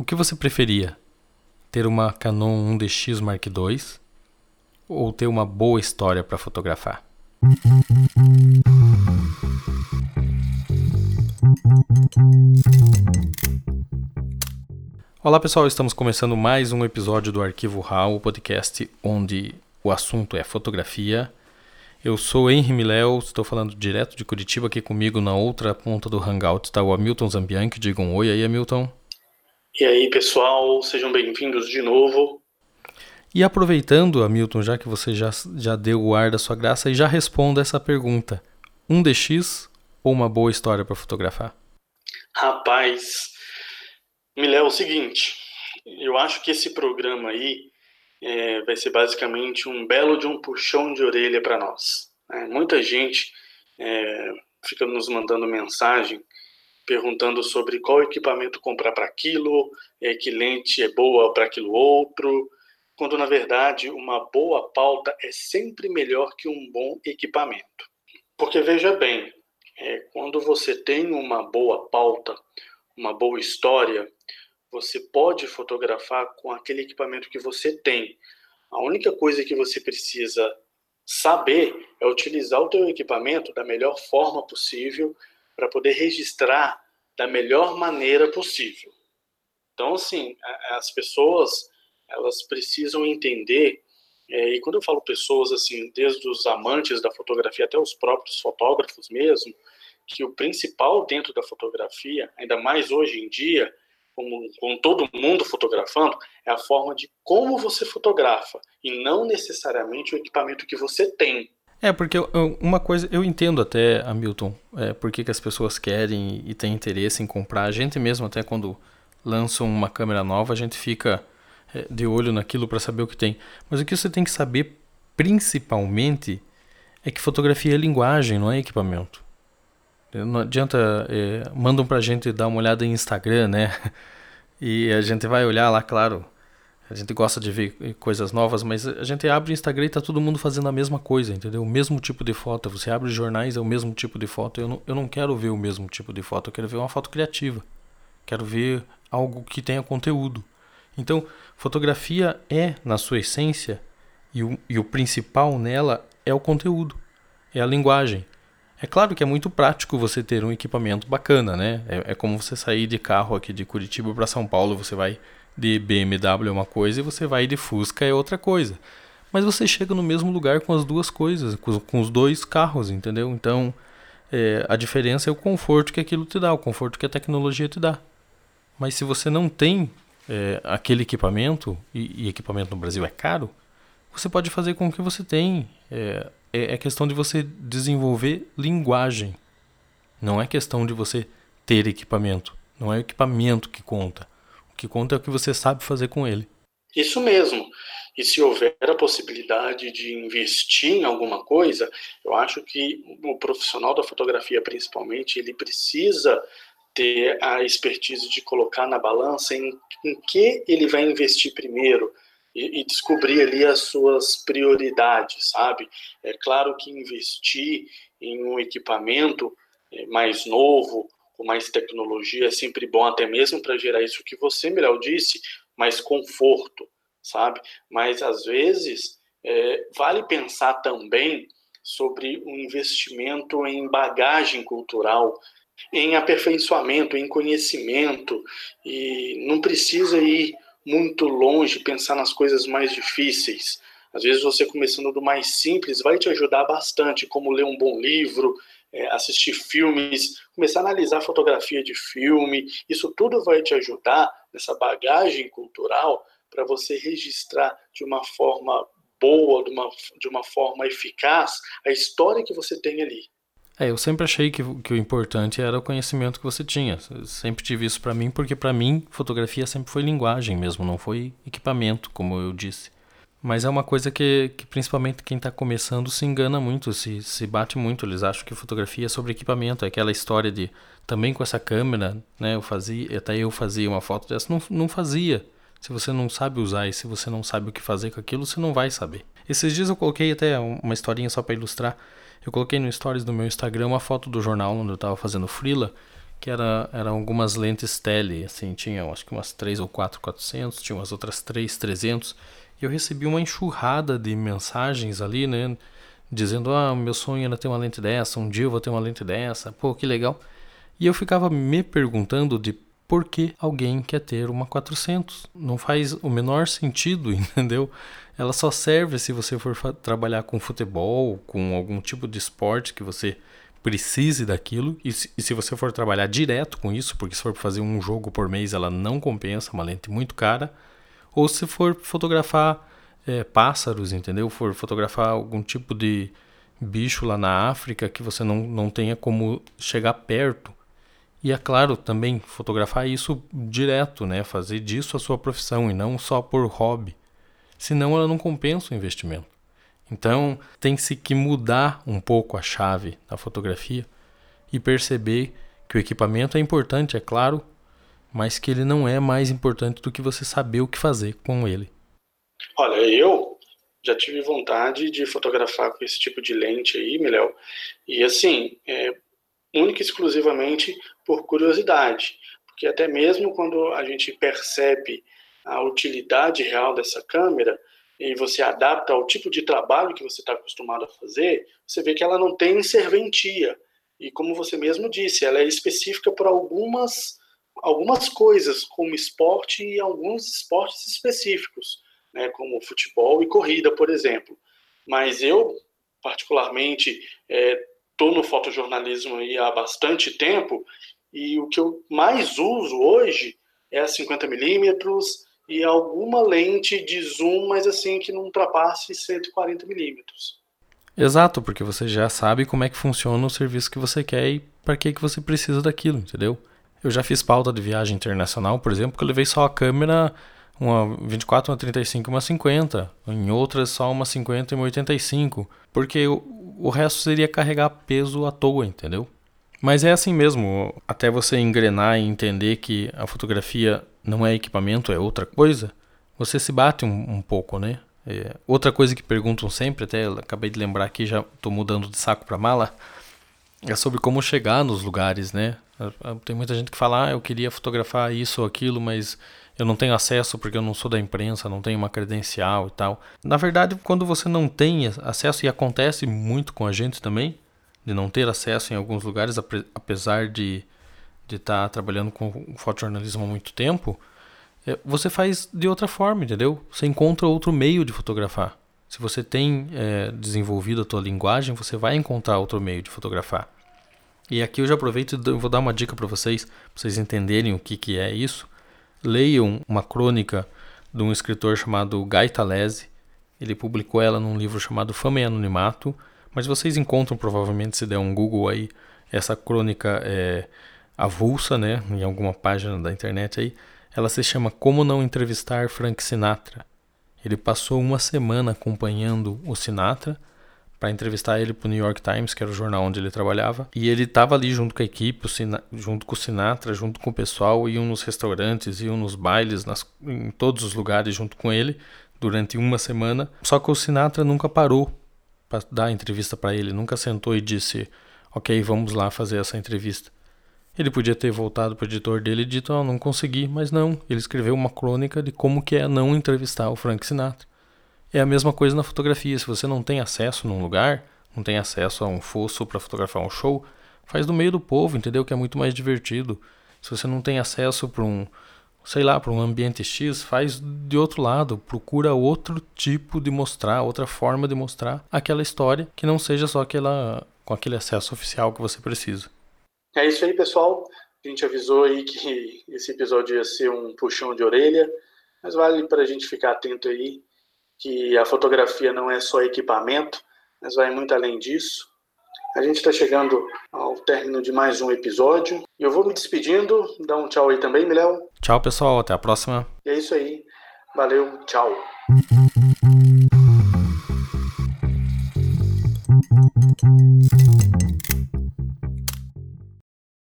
O que você preferia? Ter uma Canon 1DX Mark II ou ter uma boa história para fotografar? Olá pessoal, estamos começando mais um episódio do Arquivo RAW, o podcast onde o assunto é fotografia. Eu sou Henry Miléo, estou falando direto de Curitiba aqui comigo na outra ponta do Hangout está o Hamilton Zambianchi. Diga um oi aí, Hamilton. E aí, pessoal, sejam bem-vindos de novo. E aproveitando, Hamilton, já que você já, já deu o ar da sua graça, e já responda essa pergunta: um DX ou uma boa história para fotografar? Rapaz, Milé, é o seguinte, eu acho que esse programa aí é, vai ser basicamente um belo de um puxão de orelha para nós. Né? Muita gente é, fica nos mandando mensagem perguntando sobre qual equipamento comprar para aquilo, é, que lente é boa para aquilo outro, quando na verdade uma boa pauta é sempre melhor que um bom equipamento. Porque veja bem, é, quando você tem uma boa pauta, uma boa história, você pode fotografar com aquele equipamento que você tem. A única coisa que você precisa saber é utilizar o teu equipamento da melhor forma possível para poder registrar da melhor maneira possível. Então, assim, as pessoas elas precisam entender é, e quando eu falo pessoas assim, desde os amantes da fotografia até os próprios fotógrafos mesmo, que o principal dentro da fotografia, ainda mais hoje em dia, com, com todo mundo fotografando, é a forma de como você fotografa e não necessariamente o equipamento que você tem. É, porque uma coisa, eu entendo até, Hamilton, é, por que, as pessoas querem e têm interesse em comprar. A gente mesmo, até quando lançam uma câmera nova, a gente fica é, de olho naquilo para saber o que tem. Mas o que você tem que saber, principalmente, é que fotografia é linguagem, não é equipamento. Não adianta, é, mandam pra gente dar uma olhada em Instagram, né? E a gente vai olhar lá, claro, a gente gosta de ver coisas novas, mas a gente abre o Instagram e tá todo mundo fazendo a mesma coisa, entendeu? O mesmo tipo de foto. Você abre jornais, é o mesmo tipo de foto. Eu não, eu não quero ver o mesmo tipo de foto, eu quero ver uma foto criativa. Quero ver algo que tenha conteúdo. Então, fotografia é, na sua essência, e o, e o principal nela é o conteúdo, é a linguagem. É claro que é muito prático você ter um equipamento bacana, né? É, é como você sair de carro aqui de Curitiba para São Paulo, você vai de BMW é uma coisa e você vai de Fusca é outra coisa. Mas você chega no mesmo lugar com as duas coisas, com, com os dois carros, entendeu? Então, é, a diferença é o conforto que aquilo te dá, o conforto que a tecnologia te dá. Mas se você não tem é, aquele equipamento, e, e, equipamento no Brasil é caro, você pode fazer com o que você tem. É, é, é questão de você desenvolver linguagem. Não é questão de você ter equipamento. Não é o equipamento que conta que conta é o que você sabe fazer com ele. Isso mesmo. E se houver a possibilidade de investir em alguma coisa, eu acho que o profissional da fotografia, principalmente, ele precisa ter a expertise de colocar na balança em, em que ele vai investir primeiro e, e, descobrir ali as suas prioridades, sabe? É claro que investir em um equipamento é, mais novo com mais tecnologia é sempre bom, até mesmo para gerar isso que você, melhor disse, mais conforto, sabe? Mas às vezes é, vale pensar também sobre um investimento em bagagem cultural, em aperfeiçoamento, em conhecimento, e não precisa ir muito longe pensar nas coisas mais difíceis. Às vezes você começando do mais simples vai te ajudar bastante, como ler um bom livro, é, assistir filmes, começar a analisar fotografia de filme. Isso tudo vai te ajudar nessa bagagem cultural para você registrar de uma forma boa, de uma, de uma forma eficaz, a história que você tem ali. É, eu sempre achei que, que o importante era o conhecimento que você tinha. Eu sempre tive isso para mim, porque para mim fotografia sempre foi linguagem mesmo, não foi equipamento, como eu disse. Mas é uma coisa que, que principalmente quem está começando se engana muito, se, se bate muito. Eles acham que fotografia é sobre equipamento. É aquela história de também com essa câmera, né? Eu fazia, até eu fazia uma foto dessa, não, não fazia. Se você não sabe usar e se você não sabe o que fazer com aquilo, você não vai saber. Esses dias eu coloquei até uma historinha só para ilustrar. Eu coloquei no stories do meu Instagram uma foto do jornal onde eu estava fazendo freela, que era, eram algumas lentes tele, assim, tinha acho que umas 3 ou 4 400, tinha umas outras 3 300, e eu recebi uma enxurrada de mensagens ali, né, dizendo, ah, meu sonho era ter uma lente dessa, um dia eu vou ter uma lente dessa, pô, que legal. E eu ficava me perguntando de por que alguém quer ter uma 400. Não faz o menor sentido, entendeu? Ela só serve se você for trabalhar com futebol, com algum tipo de esporte que você precise daquilo. E se, e se você for trabalhar direto com isso, porque se for fazer um jogo por mês, ela não compensa, uma lente muito cara. Ou se for fotografar é, pássaros, entendeu? For fotografar algum tipo de bicho lá na África que você não, não tenha como chegar perto e é claro, também fotografar isso direto, né? Fazer disso a sua profissão e não só por hobby. Senão ela não compensa o investimento. Então, tem-se que mudar um pouco a chave da fotografia e perceber que o equipamento é importante, é claro, mas que ele não é mais importante do que você saber o que fazer com ele. Olha, eu já tive vontade de fotografar com esse tipo de lente aí, Miléo. E assim, é, única e exclusivamente por curiosidade, porque até mesmo quando a gente percebe a utilidade real dessa câmera e você adapta ao tipo de trabalho que você está acostumado a fazer, você vê que ela não tem serventia. E como você mesmo disse, ela é específica para algumas, algumas coisas, como esporte e alguns esportes específicos, né, como futebol e corrida, por exemplo. Mas eu, particularmente, é, estou no fotojornalismo aí há bastante tempo e o que eu mais uso hoje é a 50 milímetros e alguma lente de zoom, mas assim que não ultrapasse 140 milímetros. Exato, porque você já sabe como é que funciona o serviço que você quer e para que que você precisa daquilo, entendeu? Eu já fiz pauta de viagem internacional, por exemplo, que eu levei só a câmera uma 24, uma 35 uma 50, em outras só uma 50 e uma 85, porque o, o resto seria carregar peso à toa, entendeu? Mas é assim mesmo, até você engrenar e entender que a fotografia não é equipamento, é outra coisa, você se bate um, um pouco, né? É, outra coisa que perguntam sempre, até acabei de lembrar aqui, já estou mudando de saco para mala, é sobre como chegar nos lugares, né? Tem muita gente que fala, ah, eu queria fotografar isso ou aquilo, mas eu não tenho acesso porque eu não sou da imprensa, não tenho uma credencial e tal. Na verdade, quando você não tem acesso, e acontece muito com a gente também, de não ter acesso em alguns lugares, apesar de de estar tá trabalhando com fotojornalismo há muito tempo, é, você faz de outra forma, entendeu? Você encontra outro meio de fotografar. Se você tem é, desenvolvido a tua linguagem, você vai encontrar outro meio de fotografar. E aqui eu já aproveito e vou dar uma dica para vocês, para vocês entenderem o que, que é isso leiam uma crônica de um escritor chamado Guy Talese. Ele publicou ela num livro chamado Fama e Anonimato, mas vocês encontram provavelmente se der um Google aí essa crônica é, avulsa, né, em alguma página da internet aí. Ela se chama Como Não Entrevistar Frank Sinatra. Ele passou uma semana acompanhando o Sinatra para entrevistar ele para o New York Times, que era o jornal onde ele trabalhava. E ele estava ali junto com a equipe, junto com o Sinatra, junto com o pessoal, iam nos restaurantes, iam nos bailes, nas, em todos os lugares junto com ele durante uma semana. Só que o Sinatra nunca parou para dar entrevista para ele, nunca sentou e disse: "OK, vamos lá fazer essa entrevista". Ele podia ter voltado para o editor dele e dito: oh, não consegui", mas não. Ele escreveu uma crônica de como que é não entrevistar o Frank Sinatra. É a mesma coisa na fotografia. Se você não tem acesso num lugar, não tem acesso a um fosso para fotografar um show, faz no meio do povo, entendeu? Que é muito mais divertido. Se você não tem acesso para um, sei lá, para um ambiente X, faz de outro lado, procura outro tipo de mostrar, outra forma de mostrar aquela história que não seja só aquela com aquele acesso oficial que você precisa. É isso aí, pessoal. A gente avisou aí que esse episódio ia ser um puxão de orelha, mas vale para a gente ficar atento aí que a fotografia não é só equipamento, mas vai muito além disso. A gente está chegando ao término de mais um episódio. Eu vou me despedindo. Dá um tchau aí também, Miléo. Tchau, pessoal. Até a próxima. E é isso aí. Valeu. Tchau.